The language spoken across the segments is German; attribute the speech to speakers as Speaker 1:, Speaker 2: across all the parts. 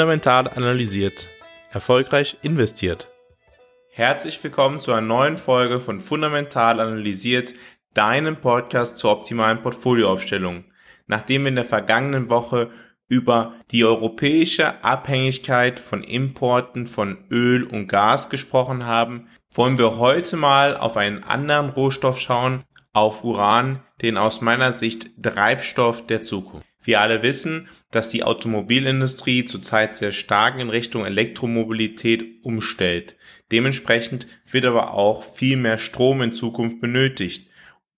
Speaker 1: Fundamental analysiert. Erfolgreich investiert. Herzlich willkommen zu einer neuen Folge von Fundamental analysiert, deinem Podcast zur optimalen Portfolioaufstellung. Nachdem wir in der vergangenen Woche über die europäische Abhängigkeit von Importen von Öl und Gas gesprochen haben, wollen wir heute mal auf einen anderen Rohstoff schauen, auf Uran, den aus meiner Sicht Treibstoff der Zukunft. Wir alle wissen, dass die Automobilindustrie zurzeit sehr stark in Richtung Elektromobilität umstellt. Dementsprechend wird aber auch viel mehr Strom in Zukunft benötigt.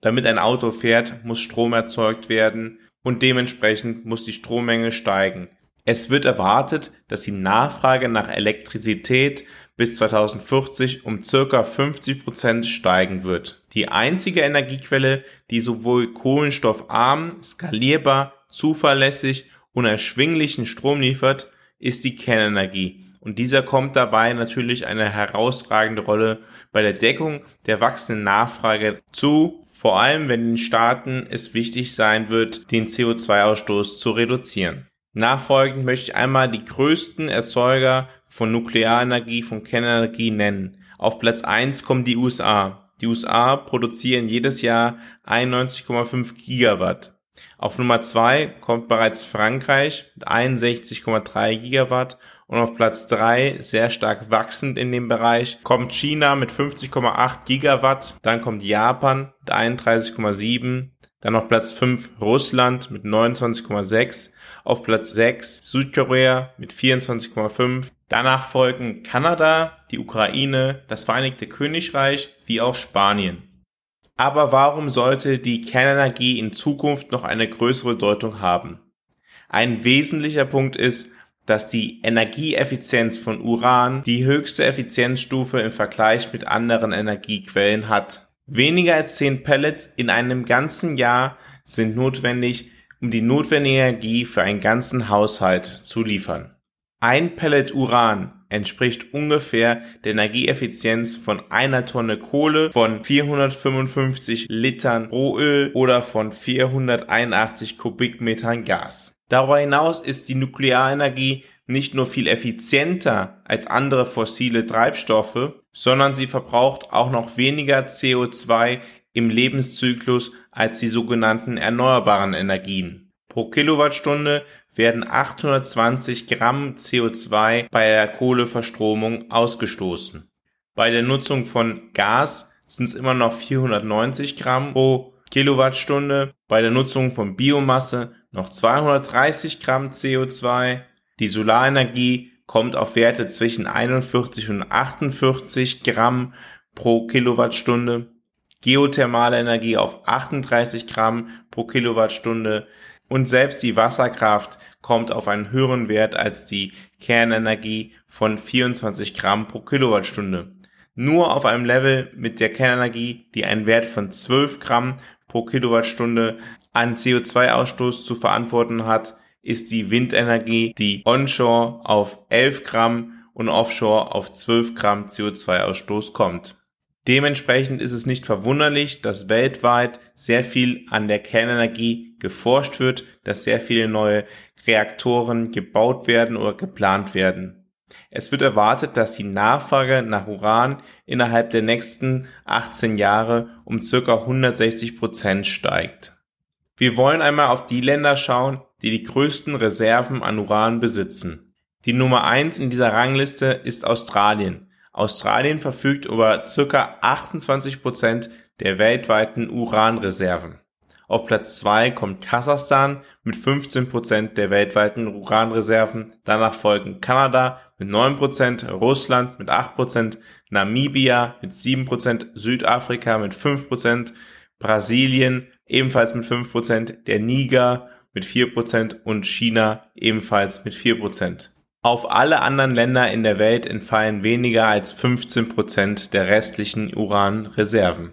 Speaker 1: Damit ein Auto fährt, muss Strom erzeugt werden und dementsprechend muss die Strommenge steigen. Es wird erwartet, dass die Nachfrage nach Elektrizität bis 2040 um circa 50 Prozent steigen wird. Die einzige Energiequelle, die sowohl kohlenstoffarm, skalierbar zuverlässig und erschwinglichen Strom liefert, ist die Kernenergie. Und dieser kommt dabei natürlich eine herausragende Rolle bei der Deckung der wachsenden Nachfrage zu, vor allem wenn den Staaten es wichtig sein wird, den CO2-Ausstoß zu reduzieren. Nachfolgend möchte ich einmal die größten Erzeuger von Nuklearenergie, von Kernenergie nennen. Auf Platz 1 kommen die USA. Die USA produzieren jedes Jahr 91,5 Gigawatt. Auf Nummer zwei kommt bereits Frankreich mit 61,3 Gigawatt und auf Platz drei sehr stark wachsend in dem Bereich kommt China mit 50,8 Gigawatt, dann kommt Japan mit 31,7, dann auf Platz 5 Russland mit 29,6, auf Platz 6 Südkorea mit 24,5, danach folgen Kanada, die Ukraine, das Vereinigte Königreich wie auch Spanien. Aber warum sollte die Kernenergie in Zukunft noch eine größere Bedeutung haben? Ein wesentlicher Punkt ist, dass die Energieeffizienz von Uran die höchste Effizienzstufe im Vergleich mit anderen Energiequellen hat. Weniger als 10 Pellets in einem ganzen Jahr sind notwendig, um die notwendige Energie für einen ganzen Haushalt zu liefern. Ein Pellet Uran entspricht ungefähr der Energieeffizienz von einer Tonne Kohle, von 455 Litern Rohöl oder von 481 Kubikmetern Gas. Darüber hinaus ist die Nuklearenergie nicht nur viel effizienter als andere fossile Treibstoffe, sondern sie verbraucht auch noch weniger CO2 im Lebenszyklus als die sogenannten erneuerbaren Energien. Pro Kilowattstunde werden 820 Gramm CO2 bei der Kohleverstromung ausgestoßen. Bei der Nutzung von Gas sind es immer noch 490 Gramm pro Kilowattstunde, bei der Nutzung von Biomasse noch 230 Gramm CO2. Die Solarenergie kommt auf Werte zwischen 41 und 48 Gramm pro Kilowattstunde. Geothermale Energie auf 38 Gramm pro Kilowattstunde und selbst die Wasserkraft kommt auf einen höheren Wert als die Kernenergie von 24 Gramm pro Kilowattstunde. Nur auf einem Level mit der Kernenergie, die einen Wert von 12 Gramm pro Kilowattstunde an CO2-Ausstoß zu verantworten hat, ist die Windenergie, die onshore auf 11 Gramm und offshore auf 12 Gramm CO2-Ausstoß kommt. Dementsprechend ist es nicht verwunderlich, dass weltweit sehr viel an der Kernenergie geforscht wird, dass sehr viele neue Reaktoren gebaut werden oder geplant werden. Es wird erwartet, dass die Nachfrage nach Uran innerhalb der nächsten 18 Jahre um circa 160 Prozent steigt. Wir wollen einmal auf die Länder schauen, die die größten Reserven an Uran besitzen. Die Nummer eins in dieser Rangliste ist Australien Australien verfügt über ca. 28 Prozent der weltweiten Uranreserven. Auf Platz 2 kommt Kasachstan mit 15 Prozent der weltweiten Uranreserven. Danach folgen Kanada mit 9%, Prozent, Russland mit 8%, Prozent, Namibia mit 7%, Prozent, Südafrika mit 5%, Prozent, Brasilien ebenfalls mit 5%, Prozent, der Niger mit 4 Prozent und China ebenfalls mit 4%. Prozent. Auf alle anderen Länder in der Welt entfallen weniger als 15 Prozent der restlichen Uranreserven.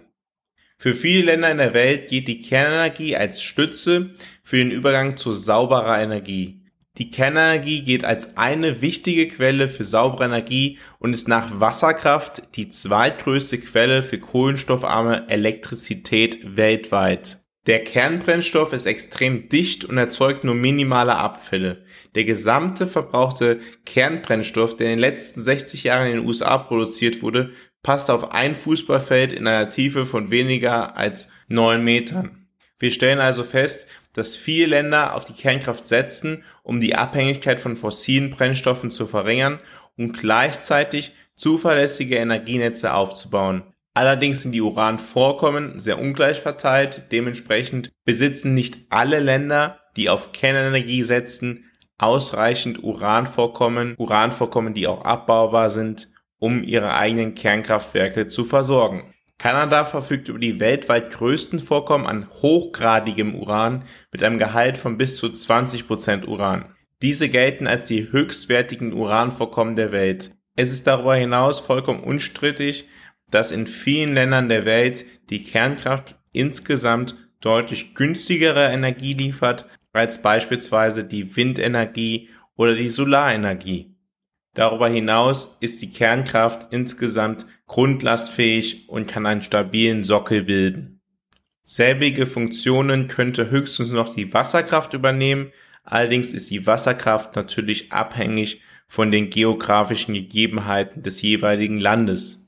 Speaker 1: Für viele Länder in der Welt geht die Kernenergie als Stütze für den Übergang zu sauberer Energie. Die Kernenergie geht als eine wichtige Quelle für saubere Energie und ist nach Wasserkraft die zweitgrößte Quelle für kohlenstoffarme Elektrizität weltweit. Der Kernbrennstoff ist extrem dicht und erzeugt nur minimale Abfälle. Der gesamte verbrauchte Kernbrennstoff, der in den letzten 60 Jahren in den USA produziert wurde, passt auf ein Fußballfeld in einer Tiefe von weniger als 9 Metern. Wir stellen also fest, dass viele Länder auf die Kernkraft setzen, um die Abhängigkeit von fossilen Brennstoffen zu verringern und gleichzeitig zuverlässige Energienetze aufzubauen. Allerdings sind die Uranvorkommen sehr ungleich verteilt, dementsprechend besitzen nicht alle Länder, die auf Kernenergie setzen, ausreichend Uranvorkommen, Uranvorkommen, die auch abbaubar sind, um ihre eigenen Kernkraftwerke zu versorgen. Kanada verfügt über die weltweit größten Vorkommen an hochgradigem Uran mit einem Gehalt von bis zu 20 Prozent Uran. Diese gelten als die höchstwertigen Uranvorkommen der Welt. Es ist darüber hinaus vollkommen unstrittig, dass in vielen Ländern der Welt die Kernkraft insgesamt deutlich günstigere Energie liefert als beispielsweise die Windenergie oder die Solarenergie. Darüber hinaus ist die Kernkraft insgesamt grundlastfähig und kann einen stabilen Sockel bilden. Selbige Funktionen könnte höchstens noch die Wasserkraft übernehmen, allerdings ist die Wasserkraft natürlich abhängig von den geografischen Gegebenheiten des jeweiligen Landes.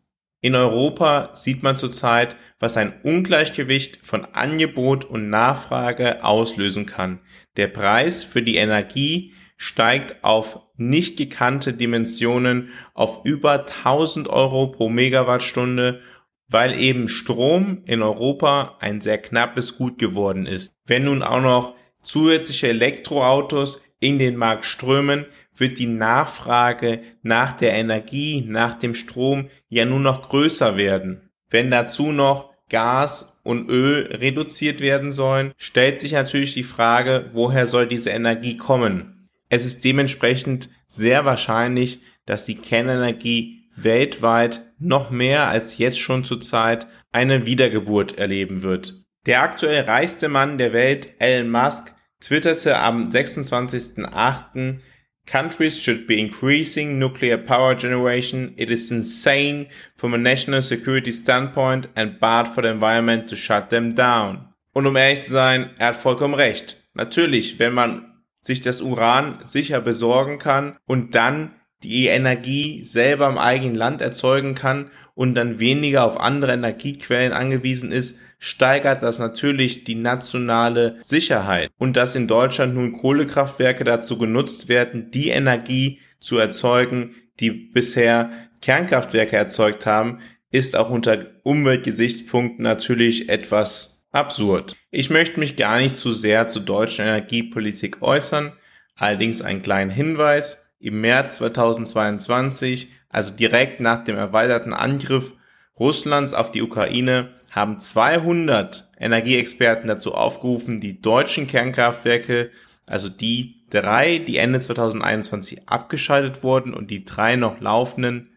Speaker 1: In Europa sieht man zurzeit, was ein Ungleichgewicht von Angebot und Nachfrage auslösen kann. Der Preis für die Energie steigt auf nicht gekannte Dimensionen auf über 1000 Euro pro Megawattstunde, weil eben Strom in Europa ein sehr knappes Gut geworden ist. Wenn nun auch noch zusätzliche Elektroautos in den Markt strömen, wird die Nachfrage nach der Energie, nach dem Strom ja nur noch größer werden. Wenn dazu noch Gas und Öl reduziert werden sollen, stellt sich natürlich die Frage, woher soll diese Energie kommen? Es ist dementsprechend sehr wahrscheinlich, dass die Kernenergie weltweit noch mehr als jetzt schon zurzeit eine Wiedergeburt erleben wird. Der aktuell reichste Mann der Welt, Elon Musk, twitterte am 26.08. Countries should be increasing nuclear power generation. It is insane from a national security standpoint and bad for the environment to shut them down. Und um ehrlich zu sein, er hat vollkommen recht. Natürlich, wenn man sich das Uran sicher besorgen kann und dann die Energie selber im eigenen Land erzeugen kann und dann weniger auf andere Energiequellen angewiesen ist, steigert das natürlich die nationale Sicherheit. Und dass in Deutschland nun Kohlekraftwerke dazu genutzt werden, die Energie zu erzeugen, die bisher Kernkraftwerke erzeugt haben, ist auch unter Umweltgesichtspunkten natürlich etwas absurd. Ich möchte mich gar nicht zu sehr zur deutschen Energiepolitik äußern, allerdings einen kleinen Hinweis im März 2022, also direkt nach dem erweiterten Angriff Russlands auf die Ukraine, haben 200 Energieexperten dazu aufgerufen, die deutschen Kernkraftwerke, also die drei, die Ende 2021 abgeschaltet wurden und die drei noch laufenden,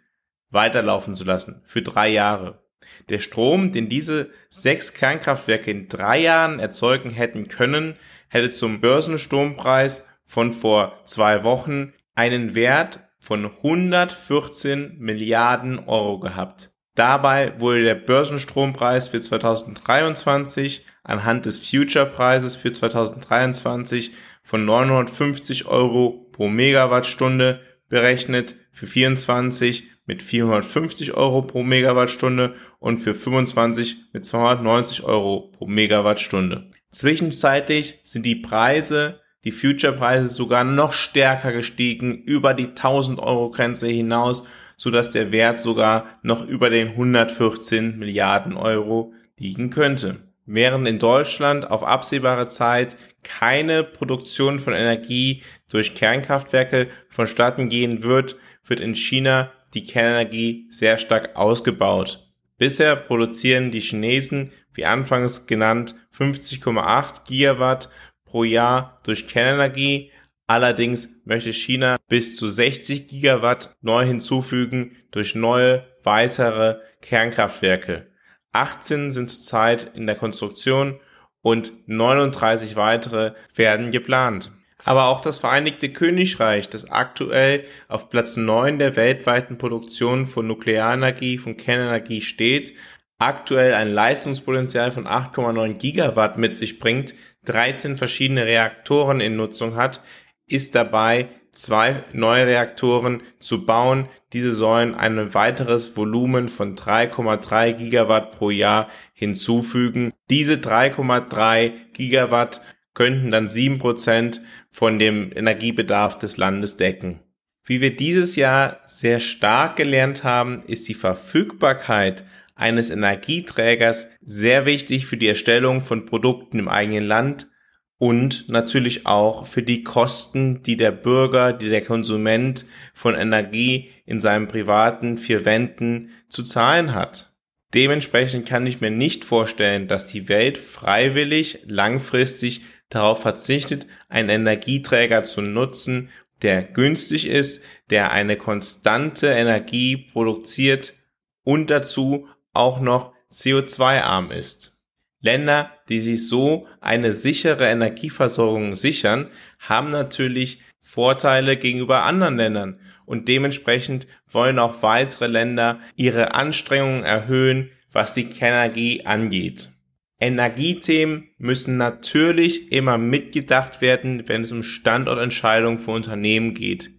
Speaker 1: weiterlaufen zu lassen. Für drei Jahre. Der Strom, den diese sechs Kernkraftwerke in drei Jahren erzeugen hätten können, hätte zum Börsenstrompreis von vor zwei Wochen einen Wert von 114 Milliarden Euro gehabt. Dabei wurde der Börsenstrompreis für 2023 anhand des Future-Preises für 2023 von 950 Euro pro Megawattstunde berechnet, für 24 mit 450 Euro pro Megawattstunde und für 25 mit 290 Euro pro Megawattstunde. Zwischenzeitlich sind die Preise die Future-Preise sogar noch stärker gestiegen, über die 1000 Euro Grenze hinaus, so dass der Wert sogar noch über den 114 Milliarden Euro liegen könnte. Während in Deutschland auf absehbare Zeit keine Produktion von Energie durch Kernkraftwerke vonstatten gehen wird, wird in China die Kernenergie sehr stark ausgebaut. Bisher produzieren die Chinesen, wie anfangs genannt, 50,8 Gigawatt pro Jahr durch Kernenergie. Allerdings möchte China bis zu 60 Gigawatt neu hinzufügen durch neue weitere Kernkraftwerke. 18 sind zurzeit in der Konstruktion und 39 weitere werden geplant. Aber auch das Vereinigte Königreich, das aktuell auf Platz 9 der weltweiten Produktion von Nuklearenergie, von Kernenergie steht, aktuell ein Leistungspotenzial von 8,9 Gigawatt mit sich bringt, 13 verschiedene Reaktoren in Nutzung hat, ist dabei, zwei neue Reaktoren zu bauen. Diese sollen ein weiteres Volumen von 3,3 Gigawatt pro Jahr hinzufügen. Diese 3,3 Gigawatt könnten dann sieben Prozent von dem Energiebedarf des Landes decken. Wie wir dieses Jahr sehr stark gelernt haben, ist die Verfügbarkeit eines Energieträgers sehr wichtig für die Erstellung von Produkten im eigenen Land und natürlich auch für die Kosten, die der Bürger, die der Konsument von Energie in seinem privaten vier Wänden zu zahlen hat. Dementsprechend kann ich mir nicht vorstellen, dass die Welt freiwillig langfristig darauf verzichtet, einen Energieträger zu nutzen, der günstig ist, der eine konstante Energie produziert und dazu auch noch CO2-arm ist. Länder, die sich so eine sichere Energieversorgung sichern, haben natürlich Vorteile gegenüber anderen Ländern und dementsprechend wollen auch weitere Länder ihre Anstrengungen erhöhen, was die Kernenergie angeht. Energiethemen müssen natürlich immer mitgedacht werden, wenn es um Standortentscheidungen für Unternehmen geht.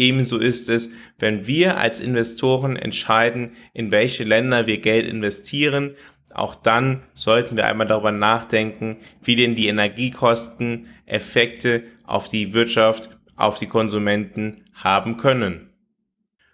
Speaker 1: Ebenso ist es, wenn wir als Investoren entscheiden, in welche Länder wir Geld investieren. Auch dann sollten wir einmal darüber nachdenken, wie denn die Energiekosten Effekte auf die Wirtschaft, auf die Konsumenten haben können.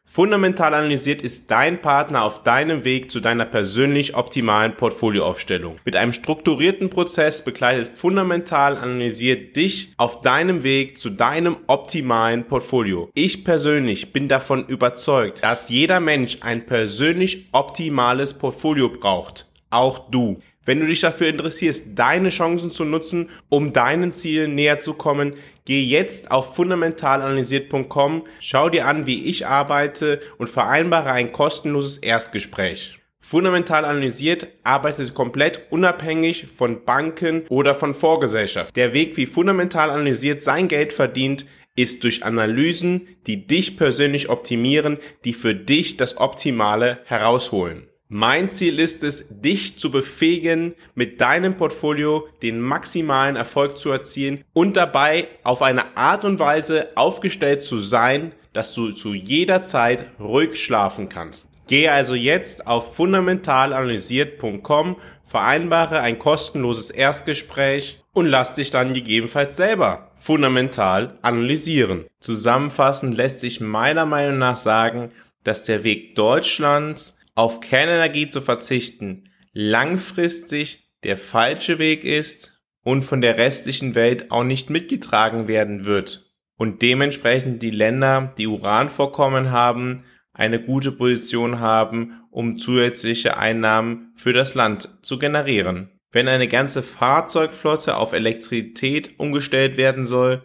Speaker 1: Fundamental analysiert ist dein Partner auf deinem Weg zu deiner persönlich optimalen Portfolioaufstellung. Mit einem strukturierten Prozess begleitet Fundamental analysiert dich auf deinem Weg zu deinem optimalen Portfolio. Ich persönlich bin davon überzeugt, dass jeder Mensch ein persönlich optimales Portfolio braucht. Auch du. Wenn du dich dafür interessierst, deine Chancen zu nutzen, um deinen Zielen näher zu kommen, geh jetzt auf fundamentalanalysiert.com, schau dir an, wie ich arbeite und vereinbare ein kostenloses Erstgespräch. Fundamental analysiert arbeitet komplett unabhängig von Banken oder von Vorgesellschaft. Der Weg, wie fundamental analysiert sein Geld verdient, ist durch Analysen, die dich persönlich optimieren, die für dich das Optimale herausholen. Mein Ziel ist es, dich zu befähigen, mit deinem Portfolio den maximalen Erfolg zu erzielen und dabei auf eine Art und Weise aufgestellt zu sein, dass du zu jeder Zeit ruhig schlafen kannst. Gehe also jetzt auf fundamentalanalysiert.com, vereinbare ein kostenloses Erstgespräch und lass dich dann gegebenenfalls selber fundamental analysieren. Zusammenfassend lässt sich meiner Meinung nach sagen, dass der Weg Deutschlands auf Kernenergie zu verzichten langfristig der falsche Weg ist und von der restlichen Welt auch nicht mitgetragen werden wird und dementsprechend die Länder, die Uranvorkommen haben, eine gute Position haben, um zusätzliche Einnahmen für das Land zu generieren. Wenn eine ganze Fahrzeugflotte auf Elektrizität umgestellt werden soll,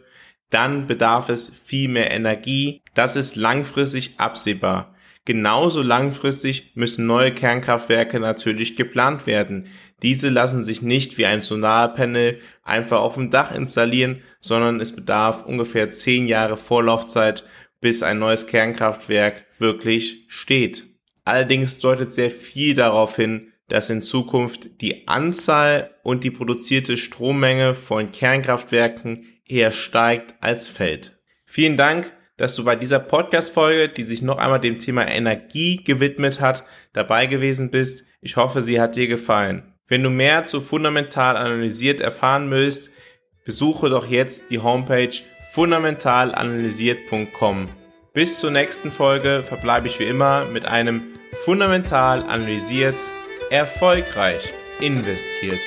Speaker 1: dann bedarf es viel mehr Energie. Das ist langfristig absehbar. Genauso langfristig müssen neue Kernkraftwerke natürlich geplant werden. Diese lassen sich nicht wie ein Solarpanel einfach auf dem Dach installieren, sondern es bedarf ungefähr zehn Jahre Vorlaufzeit, bis ein neues Kernkraftwerk wirklich steht. Allerdings deutet sehr viel darauf hin, dass in Zukunft die Anzahl und die produzierte Strommenge von Kernkraftwerken eher steigt als fällt. Vielen Dank dass du bei dieser Podcast-Folge, die sich noch einmal dem Thema Energie gewidmet hat, dabei gewesen bist. Ich hoffe, sie hat dir gefallen. Wenn du mehr zu fundamental analysiert erfahren willst, besuche doch jetzt die Homepage fundamentalanalysiert.com. Bis zur nächsten Folge verbleibe ich wie immer mit einem fundamental analysiert, erfolgreich investiert.